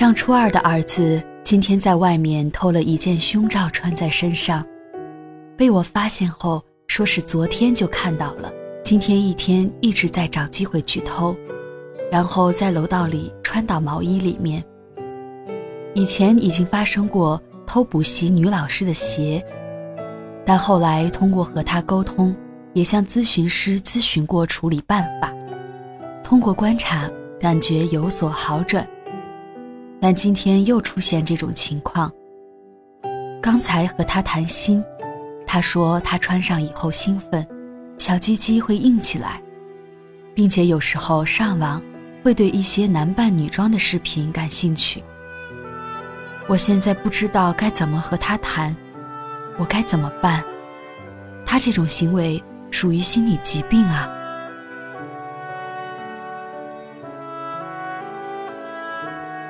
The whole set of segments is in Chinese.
上初二的儿子今天在外面偷了一件胸罩穿在身上，被我发现后，说是昨天就看到了，今天一天一直在找机会去偷，然后在楼道里穿到毛衣里面。以前已经发生过偷补习女老师的鞋，但后来通过和他沟通，也向咨询师咨询过处理办法，通过观察感觉有所好转。但今天又出现这种情况。刚才和他谈心，他说他穿上以后兴奋，小鸡鸡会硬起来，并且有时候上网会对一些男扮女装的视频感兴趣。我现在不知道该怎么和他谈，我该怎么办？他这种行为属于心理疾病啊。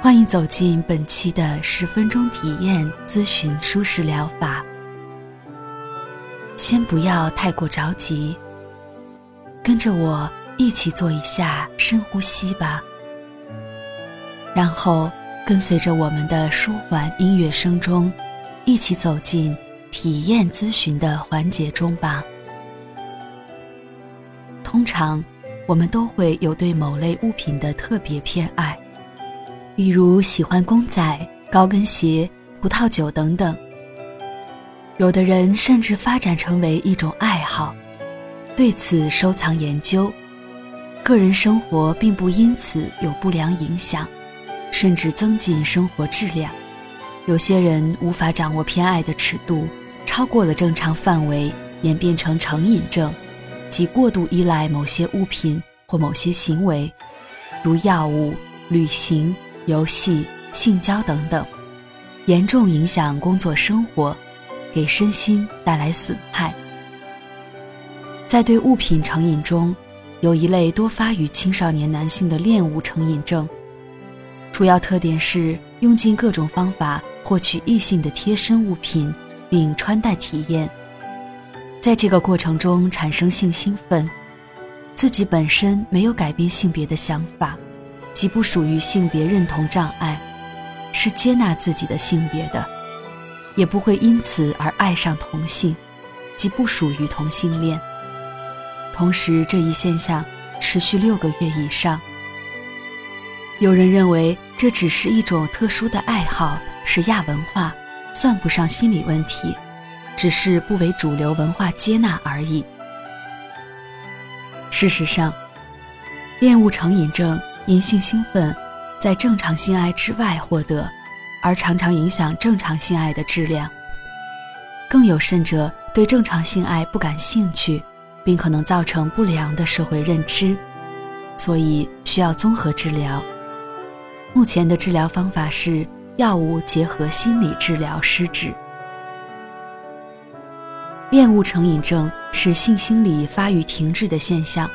欢迎走进本期的十分钟体验咨询舒适疗法。先不要太过着急，跟着我一起做一下深呼吸吧。然后跟随着我们的舒缓音乐声中，一起走进体验咨询的环节中吧。通常，我们都会有对某类物品的特别偏爱。比如喜欢公仔、高跟鞋、葡萄酒等等。有的人甚至发展成为一种爱好，对此收藏研究，个人生活并不因此有不良影响，甚至增进生活质量。有些人无法掌握偏爱的尺度，超过了正常范围，演变成成瘾症，即过度依赖某些物品或某些行为，如药物、旅行。游戏、性交等等，严重影响工作生活，给身心带来损害。在对物品成瘾中，有一类多发于青少年男性的恋物成瘾症，主要特点是用尽各种方法获取异性的贴身物品，并穿戴体验，在这个过程中产生性兴奋，自己本身没有改变性别的想法。即不属于性别认同障碍，是接纳自己的性别的，也不会因此而爱上同性，即不属于同性恋。同时，这一现象持续六个月以上。有人认为这只是一种特殊的爱好，是亚文化，算不上心理问题，只是不为主流文化接纳而已。事实上，恋物成瘾症。阴性兴奋，在正常性爱之外获得，而常常影响正常性爱的质量。更有甚者，对正常性爱不感兴趣，并可能造成不良的社会认知，所以需要综合治疗。目前的治疗方法是药物结合心理治疗施治。恋物成瘾症是性心理发育停滞的现象，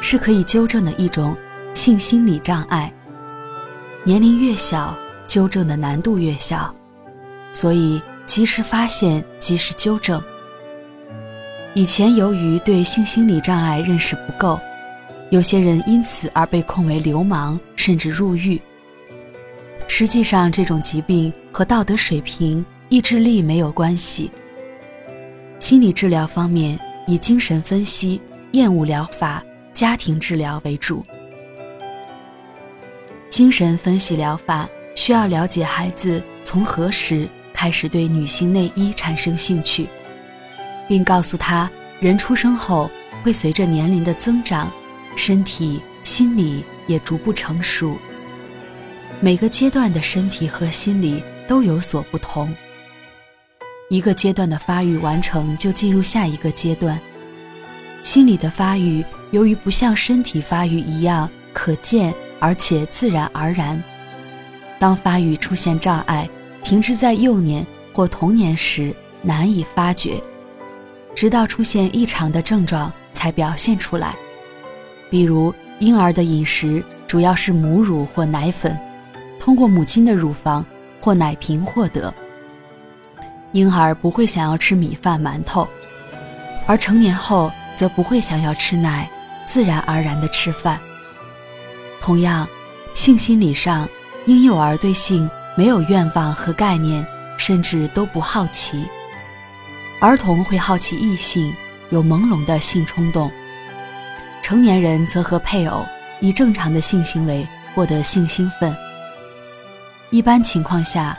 是可以纠正的一种。性心理障碍，年龄越小，纠正的难度越小，所以及时发现，及时纠正。以前由于对性心理障碍认识不够，有些人因此而被控为流氓，甚至入狱。实际上，这种疾病和道德水平、意志力没有关系。心理治疗方面，以精神分析、厌恶疗法、家庭治疗为主。精神分析疗法需要了解孩子从何时开始对女性内衣产生兴趣，并告诉他，人出生后会随着年龄的增长，身体、心理也逐步成熟。每个阶段的身体和心理都有所不同。一个阶段的发育完成，就进入下一个阶段。心理的发育由于不像身体发育一样可见。而且自然而然，当发育出现障碍，停滞在幼年或童年时难以发觉，直到出现异常的症状才表现出来。比如，婴儿的饮食主要是母乳或奶粉，通过母亲的乳房或奶瓶获得。婴儿不会想要吃米饭、馒头，而成年后则不会想要吃奶，自然而然地吃饭。同样，性心理上婴幼儿对性没有愿望和概念，甚至都不好奇。儿童会好奇异性，有朦胧的性冲动。成年人则和配偶以正常的性行为获得性兴奋。一般情况下，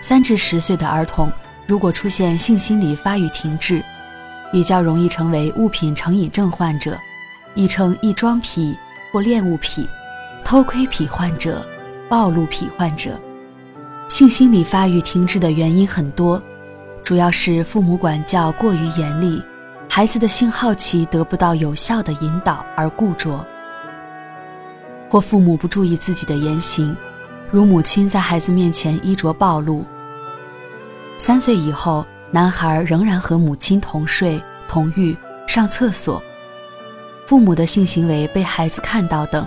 三至十岁的儿童如果出现性心理发育停滞，比较容易成为物品成瘾症患者，亦称异装癖或恋物癖、偷窥癖患者、暴露癖患者。性心理发育停滞的原因很多，主要是父母管教过于严厉。孩子的性好奇得不到有效的引导而固着，或父母不注意自己的言行，如母亲在孩子面前衣着暴露。三岁以后，男孩仍然和母亲同睡、同浴、上厕所，父母的性行为被孩子看到等，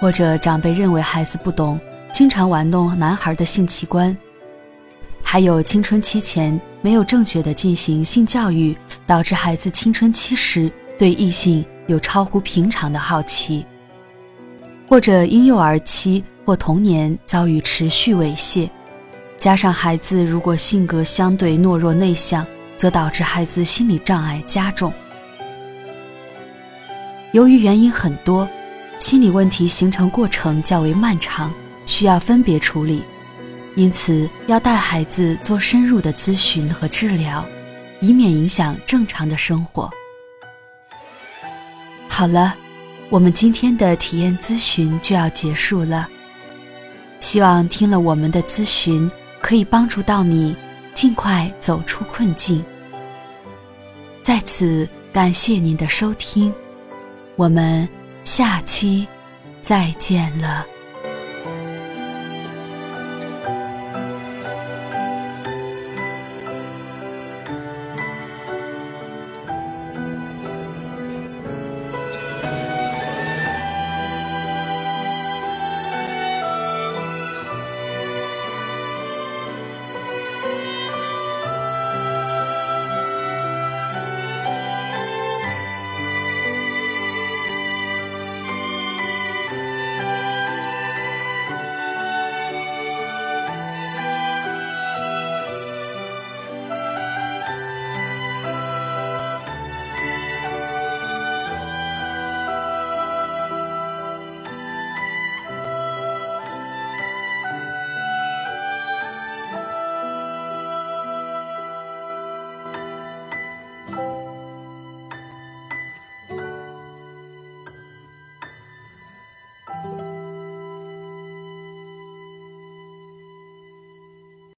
或者长辈认为孩子不懂，经常玩弄男孩的性器官。还有青春期前没有正确的进行性教育，导致孩子青春期时对异性有超乎平常的好奇，或者婴幼儿期或童年遭遇持续猥亵，加上孩子如果性格相对懦弱内向，则导致孩子心理障碍加重。由于原因很多，心理问题形成过程较为漫长，需要分别处理。因此，要带孩子做深入的咨询和治疗，以免影响正常的生活。好了，我们今天的体验咨询就要结束了。希望听了我们的咨询，可以帮助到你尽快走出困境。在此感谢您的收听，我们下期再见了。